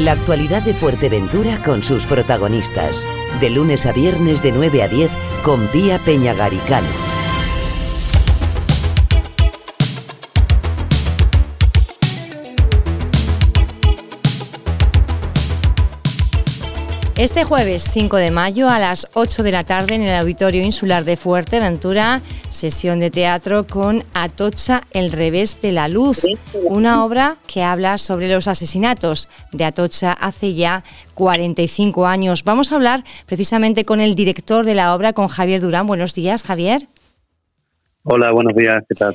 La actualidad de Fuerteventura con sus protagonistas. De lunes a viernes de 9 a 10 con Pía Peñagaricano. Este jueves 5 de mayo a las 8 de la tarde en el Auditorio Insular de Fuerteventura, sesión de teatro con Atocha el revés de la luz, una obra que habla sobre los asesinatos de Atocha hace ya 45 años. Vamos a hablar precisamente con el director de la obra, con Javier Durán. Buenos días, Javier. Hola, buenos días, ¿qué tal?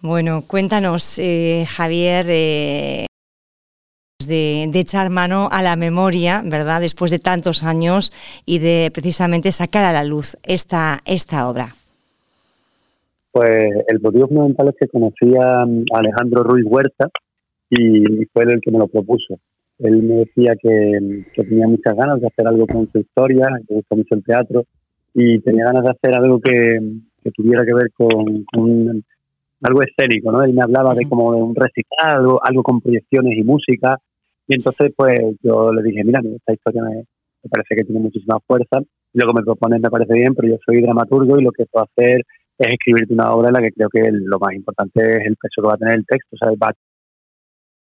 Bueno, cuéntanos, eh, Javier, eh, de, echar mano a la memoria, ¿verdad? Después de tantos años y de precisamente sacar a la luz esta, esta obra. Pues el motivo fundamental es que conocía a Alejandro Ruiz Huerta y fue él el que me lo propuso. Él me decía que, tenía muchas ganas de hacer algo con su historia, que gusta mucho el teatro y tenía ganas de hacer algo que, tuviera que ver con, algo escénico, ¿no? Él me hablaba de como de un recital, algo, algo con proyecciones y música y entonces, pues yo le dije, mira, esta historia me, parece que tiene muchísima fuerza, lo que me propones me parece bien, pero yo soy dramaturgo y lo que puedo hacer es escribirte una obra en la que creo que lo más importante es el peso que va a tener el texto, o sea, va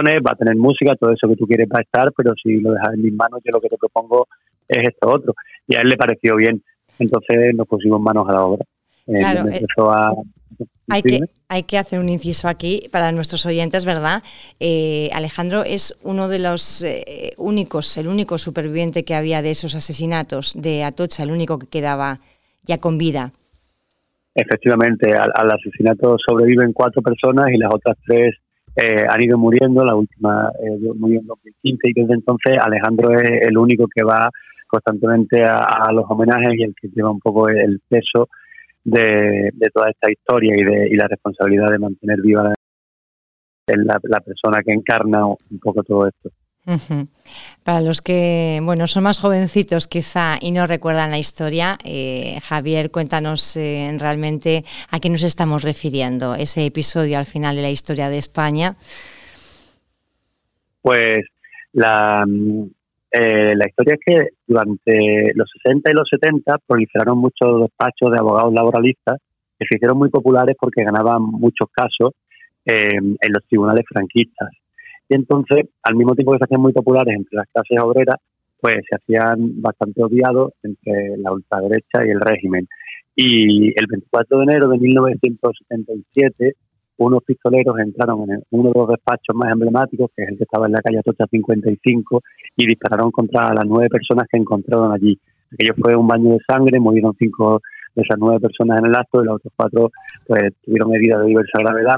va a tener música, todo eso que tú quieres va a estar, pero si lo dejas en mis manos, yo lo que te propongo es esto otro. Y a él le pareció bien, entonces nos pusimos manos a la obra. Eh, claro, eh, a, hay que, hay que hacer un inciso aquí para nuestros oyentes, ¿verdad? Eh, Alejandro es uno de los eh, únicos, el único superviviente que había de esos asesinatos de Atocha, el único que quedaba ya con vida. Efectivamente, al, asesinato sobreviven cuatro personas y las otras tres eh, han ido muriendo, la última murió en 2015 y desde entonces Alejandro es el único que va constantemente a, a los homenajes y el que lleva un poco el peso de, toda esta historia y, de, y la responsabilidad de mantener viva la, la persona que encarna un poco todo esto. Para los que bueno son más jovencitos quizá y no recuerdan la historia, eh, Javier, cuéntanos eh, realmente a qué nos estamos refiriendo, ese episodio al final de la historia de España. Pues la, eh, la historia es que durante los 60 y los 70 proliferaron muchos despachos de abogados laboralistas que se hicieron muy populares porque ganaban muchos casos eh, en los tribunales franquistas. Y entonces, al mismo tiempo que se hacían muy populares entre las clases obreras, pues se hacían bastante odiados entre la ultraderecha y el régimen. Y el 24 de enero de 1977 unos pistoleros entraron en uno de los despachos más emblemáticos, que es el que estaba en la calle Atocha 55, y dispararon contra las nueve personas que encontraron allí. Aquello fue un baño de sangre, murieron cinco de esas nueve personas en el acto y los otros cuatro pues tuvieron heridas de diversa gravedad.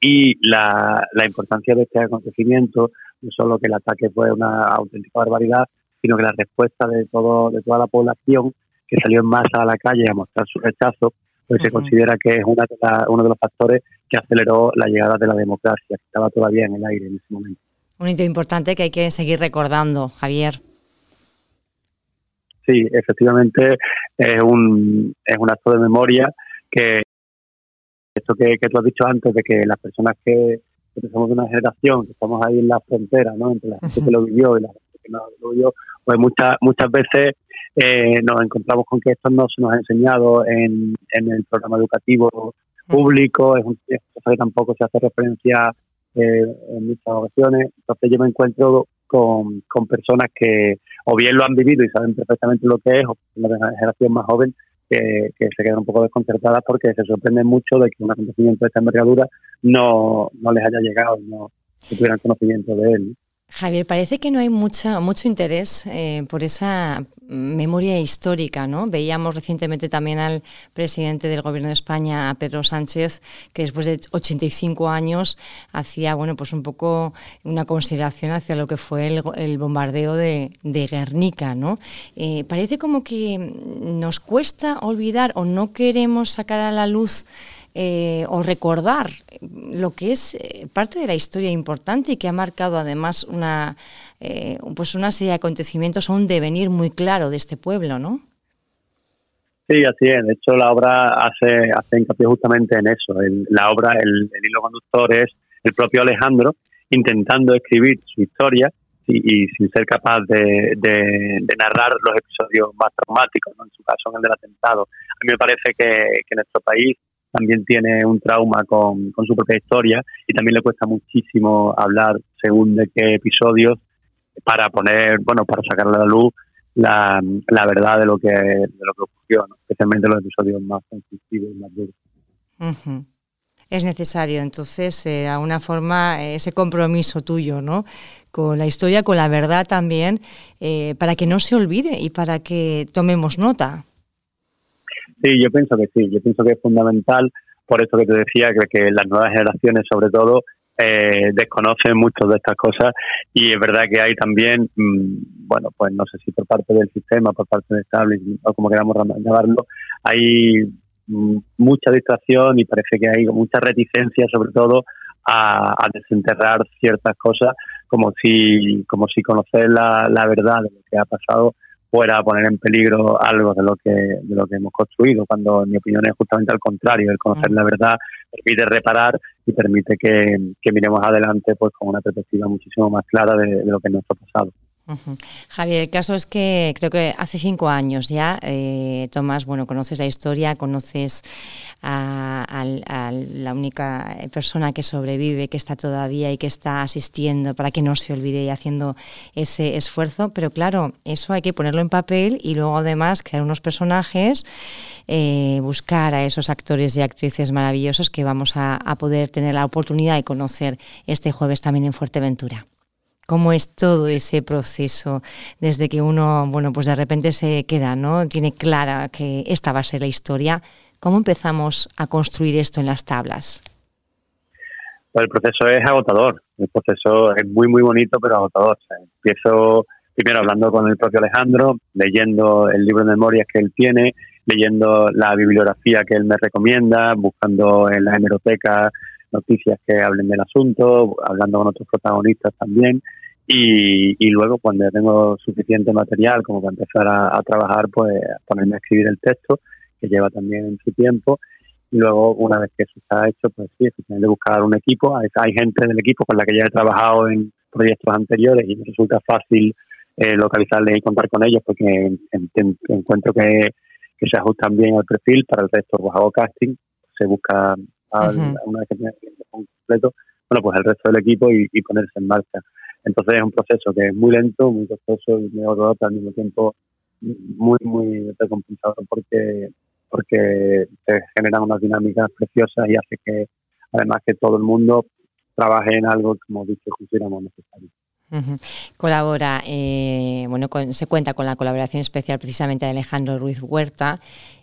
Y la, la importancia de este acontecimiento, no solo que el ataque fue una auténtica barbaridad, sino que la respuesta de todo de toda la población que salió en masa a la calle a mostrar su rechazo, pues se considera que es una uno de los factores que aceleró la llegada de la democracia, que estaba todavía en el aire en ese momento. Un hito importante que hay que seguir recordando, Javier. Sí, efectivamente es un, es un acto de memoria que esto que, tú has dicho antes de que las personas que, somos de una generación, que estamos ahí en la frontera, ¿no? entre la gente que lo vivió y la gente no lo vivió, pues muchas muchas veces eh, nos encontramos con que esto no se nos ha enseñado en, en el programa educativo público, es un cosa que tampoco se hace referencia eh, en muchas ocasiones. Entonces yo me encuentro con, con personas que o bien lo han vivido y saben perfectamente lo que es, o una generación más joven que, se quedan un poco desconcertadas porque se sorprenden mucho de que un acontecimiento de esta envergadura no, no les haya llegado, no, tuvieran conocimiento de él. Javier, parece que no hay mucha, mucho interés eh, por esa memoria histórica, ¿no? Veíamos recientemente también al presidente del Gobierno de España, a Pedro Sánchez, que después de 85 años hacía, bueno, pues un poco una consideración hacia lo que fue el, bombardeo de, Guernica, ¿no? Eh, parece como que nos cuesta olvidar o no queremos sacar a la luz eh, o recordar lo que es eh, parte de la historia importante y que ha marcado además una, eh, pues una serie de acontecimientos o un devenir muy claro de este pueblo, ¿no? Sí, así es. De hecho, la obra hace, hace hincapié justamente en eso. la obra, el, hilo conductor es el propio Alejandro intentando escribir su historia y, sin ser capaz de, narrar los episodios más traumáticos, en su caso en el del atentado. A mí me parece que, nuestro país también tiene un trauma con, su propia historia y también le cuesta muchísimo hablar según de qué episodios para poner, bueno, para sacarle a la luz la, la verdad de lo que de lo que ocurrió, especialmente los episodios más sensitivos y más duros es necesario. Entonces, eh, de alguna forma, ese compromiso tuyo, ¿no? Con la historia, con la verdad también, eh, para que no se olvide y para que tomemos nota. Sí, yo pienso que sí. Yo pienso que es fundamental, por eso que te decía, que, las nuevas generaciones, sobre todo, eh, desconocen muchas de estas cosas y es verdad que hay también, mm, bueno, pues no sé si por parte del sistema, por parte del establishment o como queramos llamarlo, hay mucha distracción y parece que hay mucha reticencia sobre todo a, desenterrar ciertas cosas como si como si conocer la, la, verdad de lo que ha pasado fuera a poner en peligro algo de lo que de lo que hemos construido cuando en mi opinión es justamente al contrario. El conocer la verdad permite reparar y permite que, miremos adelante pues con una perspectiva muchísimo más clara de, de lo que es nuestro pasado Javier, el caso es que creo que hace cinco años ya, eh, Tomás, bueno, conoces la historia, conoces a, la única persona que sobrevive, que está todavía y que está asistiendo para que no se olvide y haciendo ese esfuerzo. Pero claro, eso hay que ponerlo en papel y luego además crear unos personajes, eh, buscar a esos actores y actrices maravillosos que vamos a poder tener la oportunidad de conocer este jueves también en Fuerteventura cómo es todo ese proceso desde que uno, bueno, pues de repente se queda, ¿no? Tiene clara que esta va a ser la historia. ¿Cómo empezamos a construir esto en las tablas? Pues el proceso es agotador. El proceso es muy, muy bonito, pero agotador. empiezo primero hablando con el propio Alejandro, leyendo el libro de memorias que él tiene, leyendo la bibliografía que él me recomienda, buscando en la hemeroteca noticias que hablen del asunto, hablando con otros protagonistas también. Y, y luego, cuando ya tengo suficiente material como para empezar a, trabajar, pues ponerme a escribir el texto, que lleva también su tiempo. Y luego, una vez que eso está hecho, pues sí, de buscar un equipo. Hay, gente del equipo con la que ya he trabajado en proyectos anteriores y me resulta fácil eh, localizarles y contar con ellos porque encuentro que, se ajustan bien al perfil. Para el resto, pues hago casting, se busca una vez que tiene el completo, bueno, pues el resto del equipo y, ponerse en marcha. Entonces es un proceso que es muy lento, muy costoso y muy agotador, al mismo tiempo muy, muy recompensador porque, porque se generan unas dinámicas preciosas y hace que además que todo el mundo trabaje en algo, como dicho, consideramos necesario. Colabora, eh, bueno, se cuenta con la colaboración especial precisamente de Alejandro Ruiz Huerta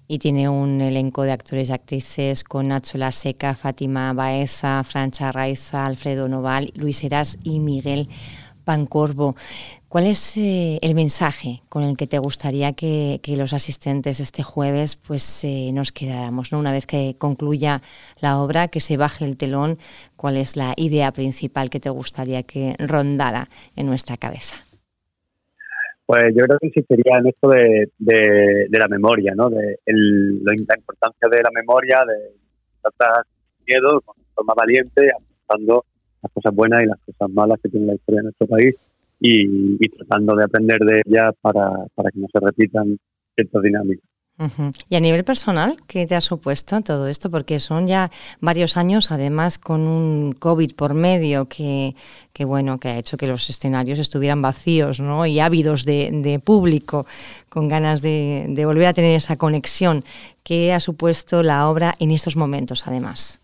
y tiene un elenco de actores y actrices con Nacho La Seca, Fátima Baeza, Francha Raiza, Alfredo Noval, Luis Eras y Miguel Pancorbo. ¿Cuál es eh, el mensaje con el que te gustaría que, los asistentes este jueves pues eh, nos quedáramos? ¿no? Una vez que concluya la obra, que se baje el telón, ¿cuál es la idea principal que te gustaría que rondara en nuestra cabeza? Pues yo creo que insistiría en esto de, la memoria, ¿no? de la importancia de la memoria, de tratar miedo con forma valiente, apuntando las cosas buenas y las cosas malas que tiene la historia de nuestro país y, tratando de aprender de ella para, para que no se repitan ciertas dinámicas. Y a nivel personal, ¿qué te ha supuesto todo esto? Porque son ya varios años, además con un COVID por medio que, que bueno, que ha hecho que los escenarios estuvieran vacíos, ¿no? Y ávidos de, de público, con ganas de, de, volver a tener esa conexión. ¿Qué ha supuesto la obra en estos momentos, además?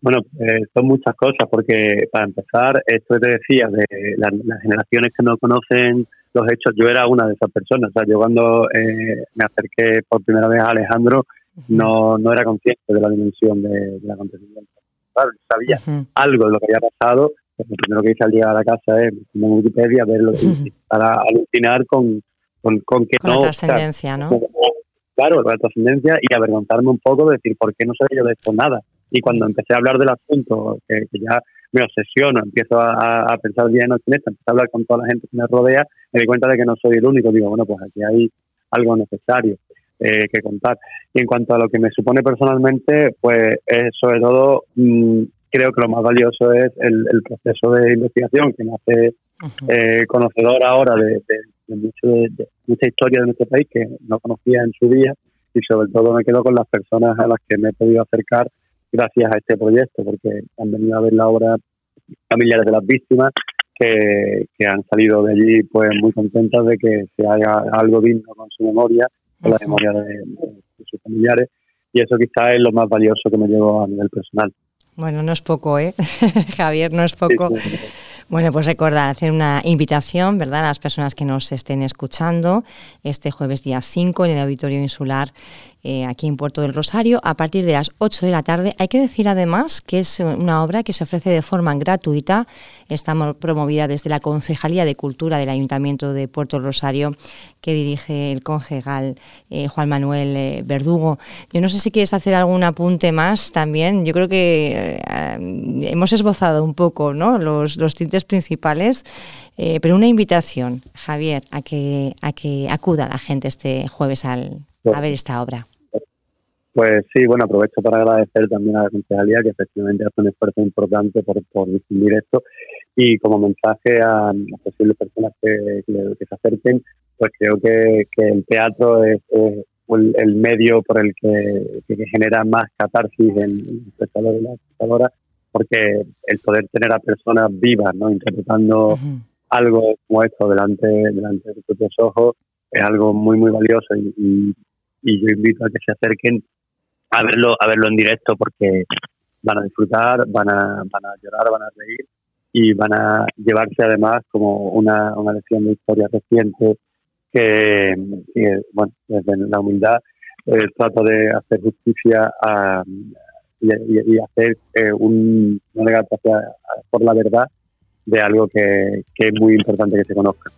Bueno, eh, son muchas cosas, porque para empezar, esto que te decía, de las, generaciones que no conocen los hechos, yo era una de esas personas. O sea, yo cuando eh, me acerqué por primera vez a Alejandro, no, no era consciente de la dimensión de, la acontecimiento. Claro, sabía algo de lo que había pasado, pero lo primero que hice al llegar a la casa es, en Wikipedia, ver lo que para alucinar con, con, con que con no... la trascendencia, ¿no? Claro, la trascendencia y avergonzarme un poco de decir, ¿por qué no sabía yo de esto nada? Y cuando empecé a hablar del asunto, que, ya me obsesiono, empiezo a, pensar bien en noche empiezo a hablar con toda la gente que me rodea, me di cuenta de que no soy el único. Digo, bueno, pues aquí hay algo necesario eh, que contar. Y en cuanto a lo que me supone personalmente, pues es sobre todo mm, creo que lo más valioso es el, proceso de investigación que me hace eh, conocedor ahora de, mucha historia de nuestro país que no conocía en su día y sobre todo me quedo con las personas a las que me he podido acercar gracias a este proyecto porque han venido a ver la obra familiares de las víctimas que, han salido de allí pues muy contentas de que se haga algo digno con su memoria, con la memoria de, sus familiares y eso quizás es lo más valioso que me llevo a nivel personal. Bueno, no es poco, ¿eh? Javier, no es poco. Bueno, pues recordar, hacer una invitación, ¿verdad?, a las personas que nos estén escuchando este jueves día 5 en el Auditorio Insular eh, aquí en Puerto del Rosario a partir de las 8 de la tarde. Hay que decir además que es una obra que se ofrece de forma gratuita, está promovida desde la Concejalía de Cultura del Ayuntamiento de Puerto del Rosario que dirige el concejal eh, Juan Manuel eh, Verdugo. Yo no sé si quieres hacer algún apunte más también. Yo creo que hemos esbozado un poco ¿no? los, tintes principales, pero una invitación, Javier, a que, a que acuda la gente este jueves al, a ver esta obra. Pues sí, bueno, aprovecho para agradecer también a la Concejalía que efectivamente hace un esfuerzo importante por, difundir esto y como mensaje a, las posibles personas que, se acerquen, pues creo que, el teatro es, el, medio por el que, genera más catarsis en el espectador y la espectadora, porque el poder tener a personas vivas, ¿no? interpretando algo como esto delante, delante de sus propios ojos es algo muy, muy valioso y, y yo invito a que se acerquen a verlo, a verlo en directo porque van a disfrutar, van a, van a llorar, van a reír y van a llevarse además como una, una lección de historia reciente que, bueno, desde la humildad eh, trato de hacer justicia y, hacer eh, un, una por la verdad de algo que, es muy importante que se conozca.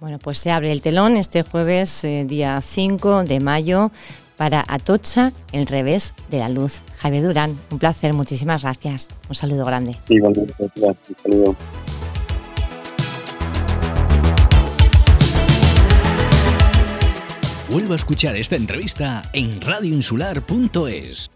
Bueno, pues se abre el telón este jueves, eh, día 5 de mayo, para Atocha, el revés de la luz. Javier Durán, un placer, muchísimas gracias. Un saludo grande. Igualmente, gracias, un saludo. Vuelvo a escuchar esta entrevista en radioinsular.es.